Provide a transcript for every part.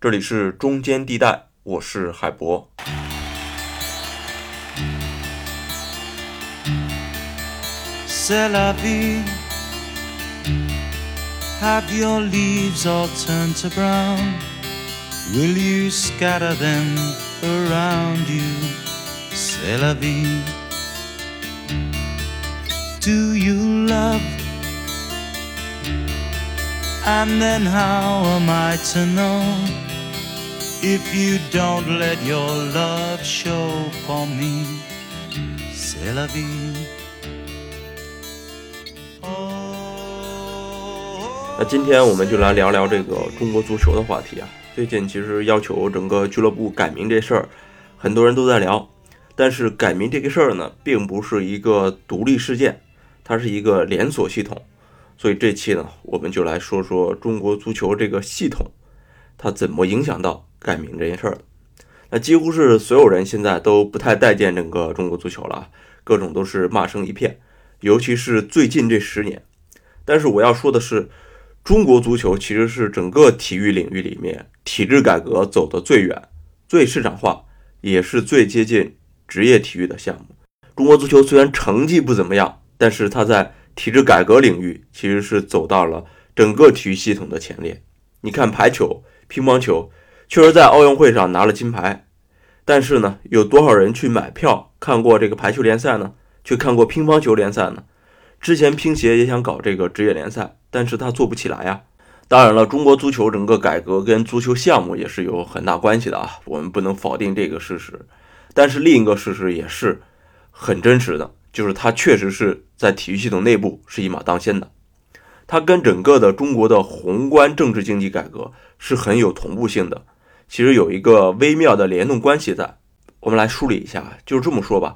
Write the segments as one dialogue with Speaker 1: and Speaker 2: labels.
Speaker 1: 这里是中间地带，我是海博。
Speaker 2: C'est la vie. Have your leaves all turned to brown? Will you scatter them around you? C'est la vie. Do you love? And then how am I to know If you don't let your love show for me? C'est la vie.
Speaker 1: 那今天我们就来聊聊这个中国足球的话题啊。最近其实要求整个俱乐部改名这事儿，很多人都在聊。但是改名这个事儿呢，并不是一个独立事件，它是一个连锁系统。所以这期呢，我们就来说说中国足球这个系统，它怎么影响到改名这件事儿。那几乎是所有人现在都不太待见整个中国足球了，各种都是骂声一片。尤其是最近这十年。但是我要说的是。中国足球其实是整个体育领域里面体制改革走得最远、最市场化，也是最接近职业体育的项目。中国足球虽然成绩不怎么样，但是它在体制改革领域其实是走到了整个体育系统的前列。你看排球、乒乓球，确实在奥运会上拿了金牌，但是呢，有多少人去买票看过这个排球联赛呢？去看过乒乓球联赛呢？之前乒协也想搞这个职业联赛。但是他做不起来呀。当然了，中国足球整个改革跟足球项目也是有很大关系的啊，我们不能否定这个事实。但是另一个事实也是很真实的，就是它确实是在体育系统内部是一马当先的。它跟整个的中国的宏观政治经济改革是很有同步性的，其实有一个微妙的联动关系在。我们来梳理一下，就是这么说吧，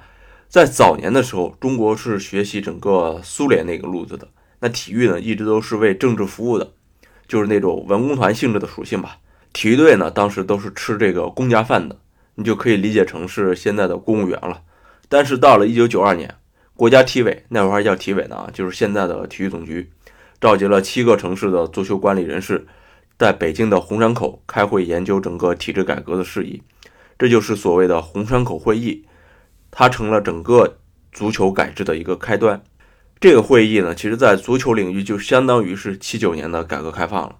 Speaker 1: 在早年的时候，中国是学习整个苏联那个路子的。那体育呢，一直都是为政治服务的，就是那种文工团性质的属性吧。体育队呢，当时都是吃这个公家饭的，你就可以理解成是现在的公务员了。但是到了一九九二年，国家体委那会儿还叫体委呢，就是现在的体育总局，召集了七个城市的足球管理人士，在北京的红山口开会研究整个体制改革的事宜，这就是所谓的红山口会议，它成了整个足球改制的一个开端。这个会议呢，其实，在足球领域就相当于是七九年的改革开放了。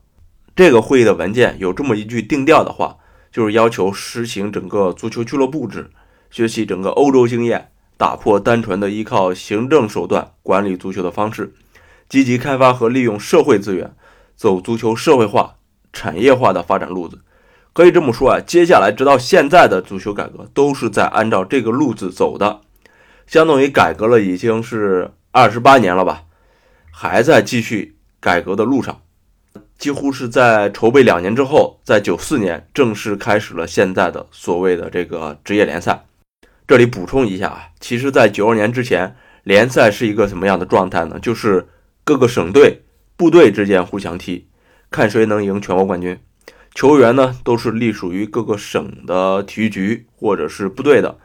Speaker 1: 这个会议的文件有这么一句定调的话，就是要求实行整个足球俱乐部制，学习整个欧洲经验，打破单纯的依靠行政手段管理足球的方式，积极开发和利用社会资源，走足球社会化、产业化的发展路子。可以这么说啊，接下来直到现在的足球改革都是在按照这个路子走的，相当于改革了已经是。二十八年了吧，还在继续改革的路上，几乎是在筹备两年之后，在九四年正式开始了现在的所谓的这个职业联赛。这里补充一下啊，其实，在九二年之前，联赛是一个什么样的状态呢？就是各个省队、部队之间互相踢，看谁能赢全国冠军。球员呢，都是隶属于各个省的体育局或者是部队的。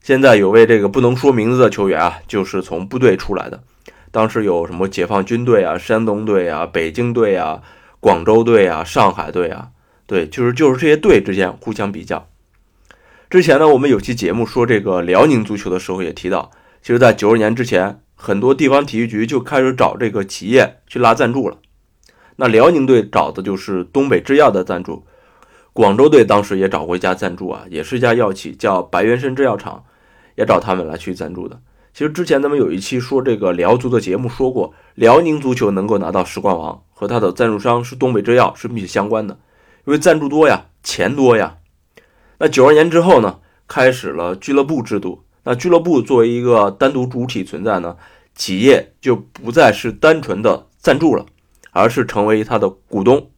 Speaker 1: 现在有位这个不能说名字的球员啊，就是从部队出来的。当时有什么解放军队啊、山东队啊、北京队啊、广州队啊、上海队啊，对，就是就是这些队之间互相比较。之前呢，我们有期节目说这个辽宁足球的时候也提到，其实，在九十年之前，很多地方体育局就开始找这个企业去拉赞助了。那辽宁队找的就是东北制药的赞助。广州队当时也找过一家赞助啊，也是一家药企，叫白元参制药厂，也找他们来去赞助的。其实之前咱们有一期说这个辽足的节目说过，辽宁足球能够拿到十冠王和他的赞助商是东北制药是密切相关的，因为赞助多呀，钱多呀。那九二年之后呢，开始了俱乐部制度。那俱乐部作为一个单独主体存在呢，企业就不再是单纯的赞助了，而是成为他的股东。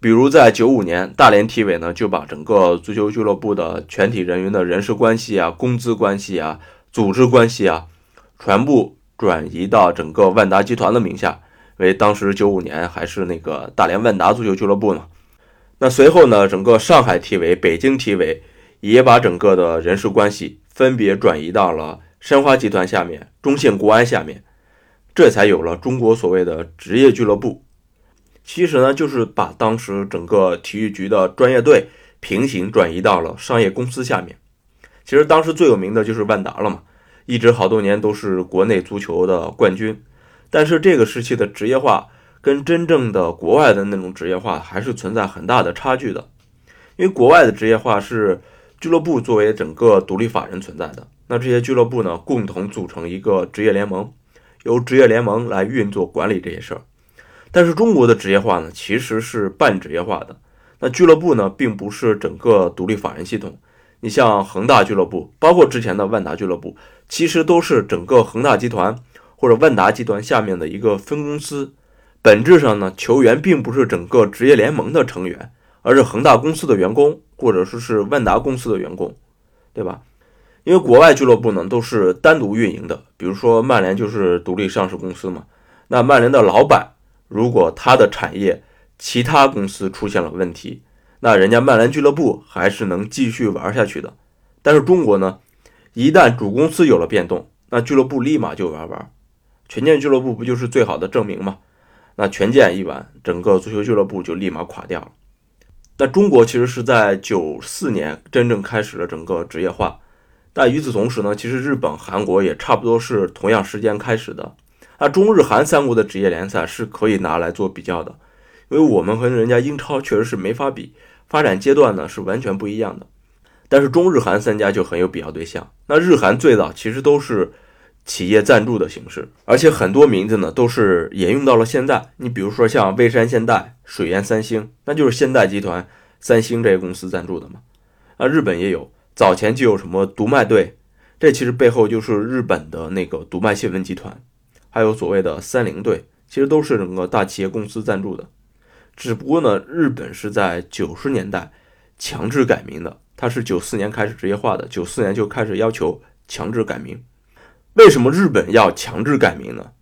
Speaker 1: 比如在九五年，大连体委呢就把整个足球俱乐部的全体人员的人事关系啊、工资关系啊、组织关系啊，全部转移到整个万达集团的名下，为当时九五年还是那个大连万达足球俱乐部呢。那随后呢，整个上海体委、北京体委也把整个的人事关系分别转移到了申花集团下面、中信国安下面，这才有了中国所谓的职业俱乐部。其实呢，就是把当时整个体育局的专业队平行转移到了商业公司下面。其实当时最有名的就是万达了嘛，一直好多年都是国内足球的冠军。但是这个时期的职业化跟真正的国外的那种职业化还是存在很大的差距的，因为国外的职业化是俱乐部作为整个独立法人存在的，那这些俱乐部呢共同组成一个职业联盟，由职业联盟来运作管理这些事儿。但是中国的职业化呢，其实是半职业化的。那俱乐部呢，并不是整个独立法人系统。你像恒大俱乐部，包括之前的万达俱乐部，其实都是整个恒大集团或者万达集团下面的一个分公司。本质上呢，球员并不是整个职业联盟的成员，而是恒大公司的员工，或者说是万达公司的员工，对吧？因为国外俱乐部呢都是单独运营的，比如说曼联就是独立上市公司嘛。那曼联的老板。如果他的产业其他公司出现了问题，那人家曼联俱乐部还是能继续玩下去的。但是中国呢，一旦主公司有了变动，那俱乐部立马就玩完。权健俱乐部不就是最好的证明吗？那权健一完，整个足球俱乐部就立马垮掉了。那中国其实是在九四年真正开始了整个职业化，但与此同时呢，其实日本、韩国也差不多是同样时间开始的。那中日韩三国的职业联赛是可以拿来做比较的，因为我们和人家英超确实是没法比，发展阶段呢是完全不一样的。但是中日韩三家就很有比较对象。那日韩最早其实都是企业赞助的形式，而且很多名字呢都是沿用到了现在。你比如说像蔚山现代、水源三星，那就是现代集团、三星这些公司赞助的嘛。啊，日本也有，早前就有什么读卖队，这其实背后就是日本的那个读卖新闻集团。还有所谓的三菱队，其实都是整个大企业公司赞助的。只不过呢，日本是在九十年代强制改名的，它是九四年开始职业化的，九四年就开始要求强制改名。为什么日本要强制改名呢？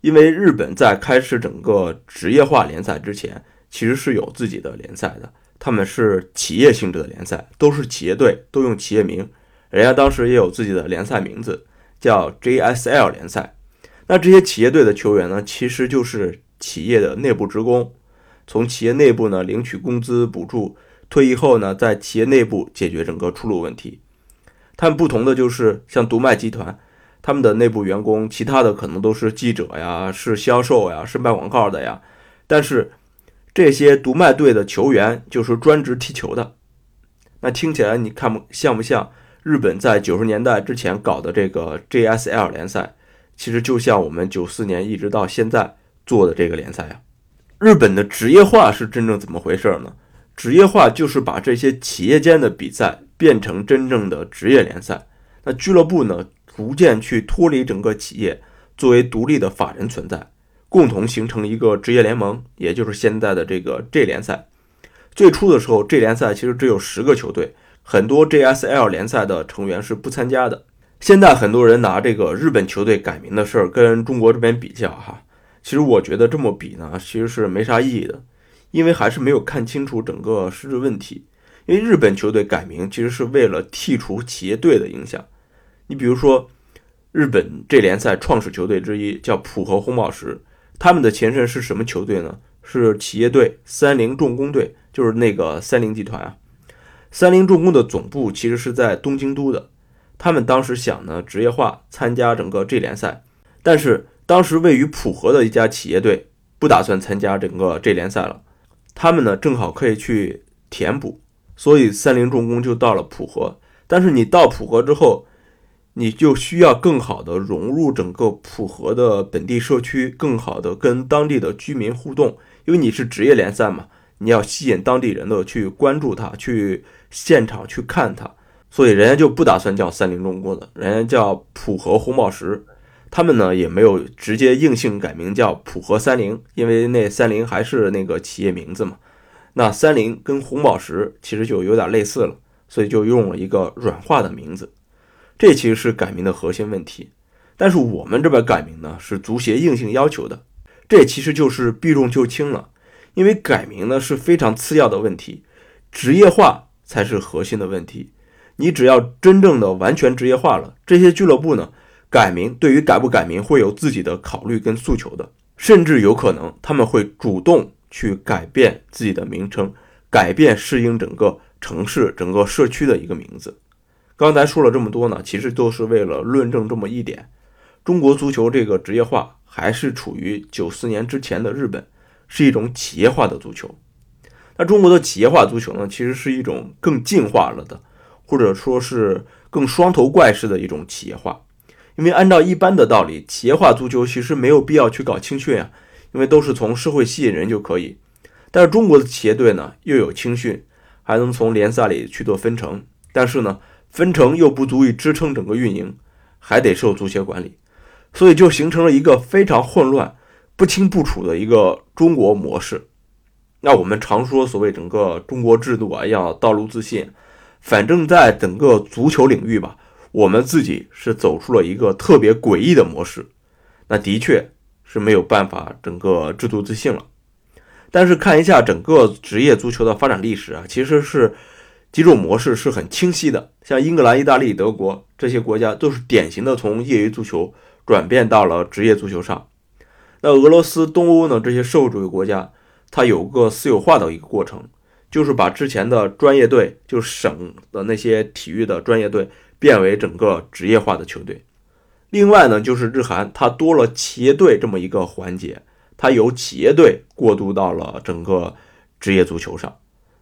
Speaker 1: 因为日本在开始整个职业化联赛之前，其实是有自己的联赛的，他们是企业性质的联赛，都是企业队，都用企业名。人家当时也有自己的联赛名字，叫 JSL 联赛。那这些企业队的球员呢，其实就是企业的内部职工，从企业内部呢领取工资补助，退役后呢，在企业内部解决整个出路问题。他们不同的就是，像独卖集团，他们的内部员工，其他的可能都是记者呀，是销售呀，是卖广告的呀。但是这些独卖队的球员就是专职踢球的。那听起来你看不像不像日本在九十年代之前搞的这个 JSL 联赛？其实就像我们九四年一直到现在做的这个联赛啊，日本的职业化是真正怎么回事呢？职业化就是把这些企业间的比赛变成真正的职业联赛。那俱乐部呢，逐渐去脱离整个企业，作为独立的法人存在，共同形成一个职业联盟，也就是现在的这个 J 联赛。最初的时候，J 联赛其实只有十个球队，很多 JSL 联赛的成员是不参加的。现在很多人拿这个日本球队改名的事儿跟中国这边比较哈，其实我觉得这么比呢，其实是没啥意义的，因为还是没有看清楚整个实质问题。因为日本球队改名其实是为了剔除企业队的影响。你比如说，日本这联赛创始球队之一叫浦和红宝石，他们的前身是什么球队呢？是企业队三菱重工队，就是那个三菱集团啊。三菱重工的总部其实是在东京都的。他们当时想呢，职业化参加整个 G 联赛，但是当时位于浦和的一家企业队不打算参加整个 G 联赛了。他们呢正好可以去填补，所以三菱重工就到了浦和。但是你到浦和之后，你就需要更好的融入整个浦和的本地社区，更好的跟当地的居民互动，因为你是职业联赛嘛，你要吸引当地人的去关注它，去现场去看它。所以人家就不打算叫三菱重工的，人家叫浦和红宝石。他们呢也没有直接硬性改名叫浦和三菱，因为那三菱还是那个企业名字嘛。那三菱跟红宝石其实就有点类似了，所以就用了一个软化的名字。这其实是改名的核心问题。但是我们这边改名呢是足协硬性要求的，这其实就是避重就轻了。因为改名呢是非常次要的问题，职业化才是核心的问题。你只要真正的完全职业化了，这些俱乐部呢，改名对于改不改名会有自己的考虑跟诉求的，甚至有可能他们会主动去改变自己的名称，改变适应整个城市、整个社区的一个名字。刚才说了这么多呢，其实都是为了论证这么一点：中国足球这个职业化还是处于九四年之前的日本，是一种企业化的足球。那中国的企业化足球呢，其实是一种更进化了的，或者说是更双头怪式的一种企业化。因为按照一般的道理，企业化足球其实没有必要去搞青训啊，因为都是从社会吸引人就可以。但是中国的企业队呢，又有青训，还能从联赛里去做分成，但是呢。分成又不足以支撑整个运营，还得受足协管理，所以就形成了一个非常混乱、不清不楚的一个中国模式。那我们常说所谓整个中国制度啊要道路自信，反正在整个足球领域吧，我们自己是走出了一个特别诡异的模式。那的确是没有办法整个制度自信了。但是看一下整个职业足球的发展历史啊，其实是。几种模式是很清晰的，像英格兰、意大利、德国这些国家都是典型的从业余足球转变到了职业足球上。那俄罗斯、东欧呢？这些社会主义国家，它有个私有化的一个过程，就是把之前的专业队，就省的那些体育的专业队，变为整个职业化的球队。另外呢，就是日韩，它多了企业队这么一个环节，它由企业队过渡到了整个职业足球上。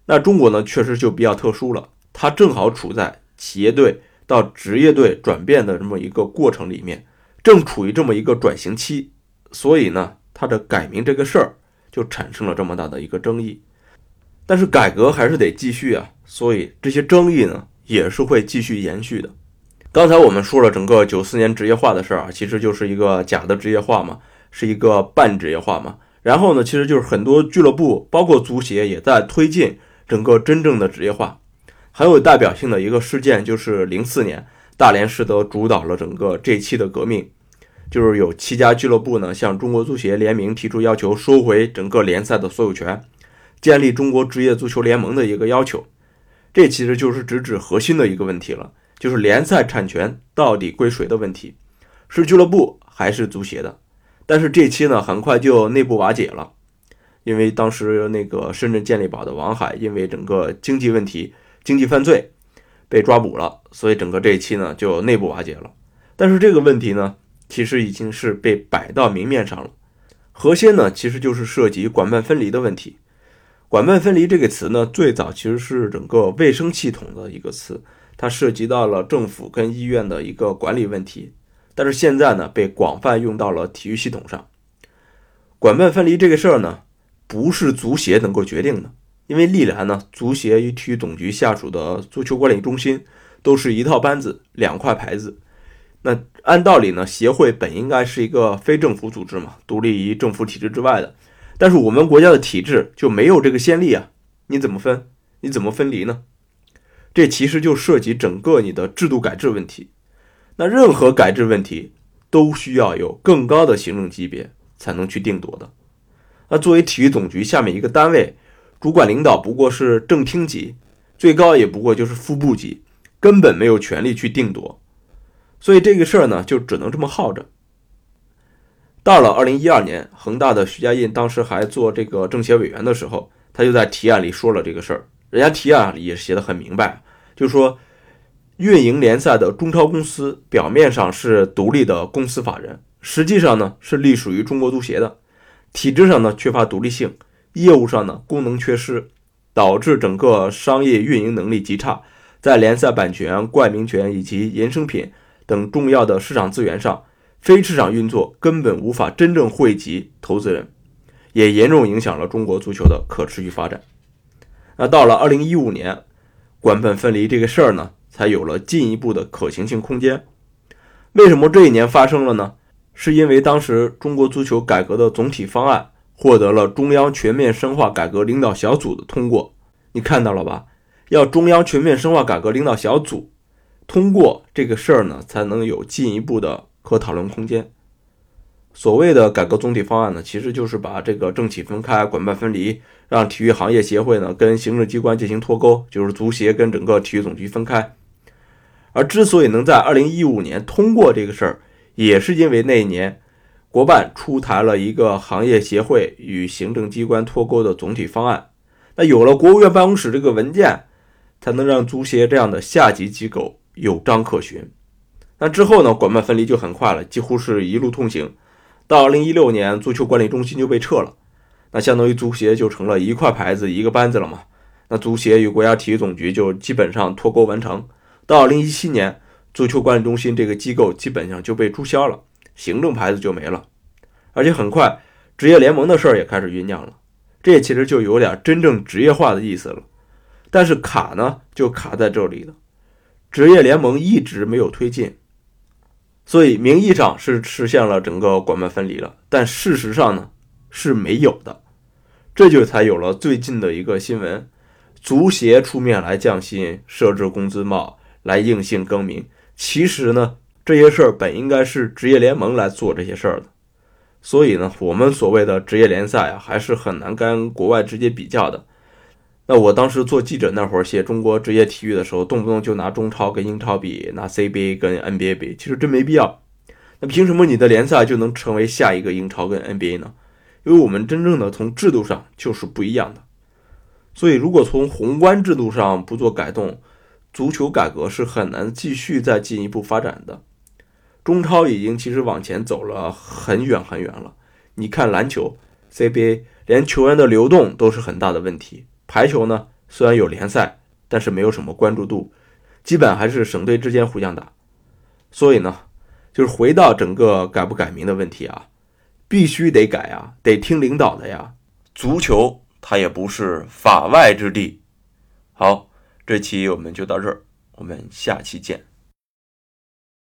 Speaker 1: 那中国呢，确实就比较特殊了，它正好处在企业队到职业队转变的这么一个过程里面，正处于这么一个转型期，所以呢，它的改名这个事儿就产生了这么大的一个争议。但是改革还是得继续啊，所以这些争议呢，也是会继续延续的。刚才我们说了整个九四年职业化的事儿啊，其实就是一个假的职业化嘛，是一个半职业化嘛。然后呢，其实就是很多俱乐部，包括足协也在推进。整个真正的职业化，很有代表性的一个事件就是零四年，大连实德主导了整个这期的革命，就是有七家俱乐部呢向中国足协联名提出要求，收回整个联赛的所有权，建立中国职业足球联盟的一个要求。这其实就是直指核心的一个问题了，就是联赛产权到底归谁的问题，是俱乐部还是足协的？但是这期呢，很快就内部瓦解了。因为当时那个深圳健力宝的王海，因为整个经济问题、经济犯罪被抓捕了，所以整个这一期呢就内部瓦解了。但是这个问题呢，其实已经是被摆到明面上了。核心呢，其实就是涉及管办分离的问题。管办分离这个词呢，最早其实是整个卫生系统的一个词，它涉及到了政府跟医院的一个管理问题。但是现在呢，被广泛用到了体育系统上。管办分离这个事儿呢。不是足协能够决定的，因为历来呢，足协与体育总局下属的足球管理中心都是一套班子、两块牌子。那按道理呢，协会本应该是一个非政府组织嘛，独立于政府体制之外的。但是我们国家的体制就没有这个先例啊，你怎么分？你怎么分离呢？这其实就涉及整个你的制度改制问题。那任何改制问题都需要有更高的行政级别才能去定夺的。那作为体育总局下面一个单位，主管领导不过是正厅级，最高也不过就是副部级，根本没有权利去定夺，所以这个事儿呢，就只能这么耗着。到了二零一二年，恒大的徐家印当时还做这个政协委员的时候，他就在提案里说了这个事儿，人家提案里也写的很明白，就说运营联赛的中超公司表面上是独立的公司法人，实际上呢是隶属于中国足协的。体制上呢缺乏独立性，业务上呢功能缺失，导致整个商业运营能力极差，在联赛版权、冠名权以及衍生品等重要的市场资源上，非市场运作根本无法真正惠及投资人，也严重影响了中国足球的可持续发展。那到了二零一五年，管本分离这个事儿呢，才有了进一步的可行性空间。为什么这一年发生了呢？是因为当时中国足球改革的总体方案获得了中央全面深化改革领导小组的通过，你看到了吧？要中央全面深化改革领导小组通过这个事儿呢，才能有进一步的可讨论空间。所谓的改革总体方案呢，其实就是把这个政企分开、管办分离，让体育行业协会呢跟行政机关进行脱钩，就是足协跟整个体育总局分开。而之所以能在二零一五年通过这个事儿，也是因为那一年，国办出台了一个行业协会与行政机关脱钩的总体方案。那有了国务院办公室这个文件，才能让足协这样的下级机构有章可循。那之后呢，管办分离就很快了，几乎是一路通行。到二零一六年，足球管理中心就被撤了，那相当于足协就成了一块牌子一个班子了嘛。那足协与国家体育总局就基本上脱钩完成。到二零一七年，足球管理中心这个机构基本上就被注销了，行政牌子就没了。而且很快，职业联盟的事儿也开始酝酿了，这其实就有点真正职业化的意思了。但是卡呢，就卡在这里了，职业联盟一直没有推进。所以名义上是实现了整个管办分离了，但事实上呢是没有的，这就才有了最近的一个新闻，足协出面来降薪、设置工资帽、来硬性更名。其实呢这些事儿本应该是职业联盟来做这些事儿的，所以呢我们所谓的职业联赛啊还是很难跟国外直接比较的。那我当时做记者那会儿写中国职业体育的时候，动不动就拿中超跟英超比，拿 CBA 跟 NBA 比，其实真没必要。那凭什么你的联赛就能成为下一个英超跟 NBA 呢？因为我们真正的从制度上就是不一样的。所以如果从宏观制度上不做改动，足球改革是很难继续再进一步发展的。中超已经其实往前走了很远很远了。你看篮球 CBA，连球员的流动都是很大的问题。排球呢，虽然有联赛，但是没有什么关注度，基本还是省队之间互相打。所以呢，就是回到整个改不改名的问题啊，必须得改啊，得听领导的呀。足球它也不是法外之地。好，这期我们就到这儿，我们下期见。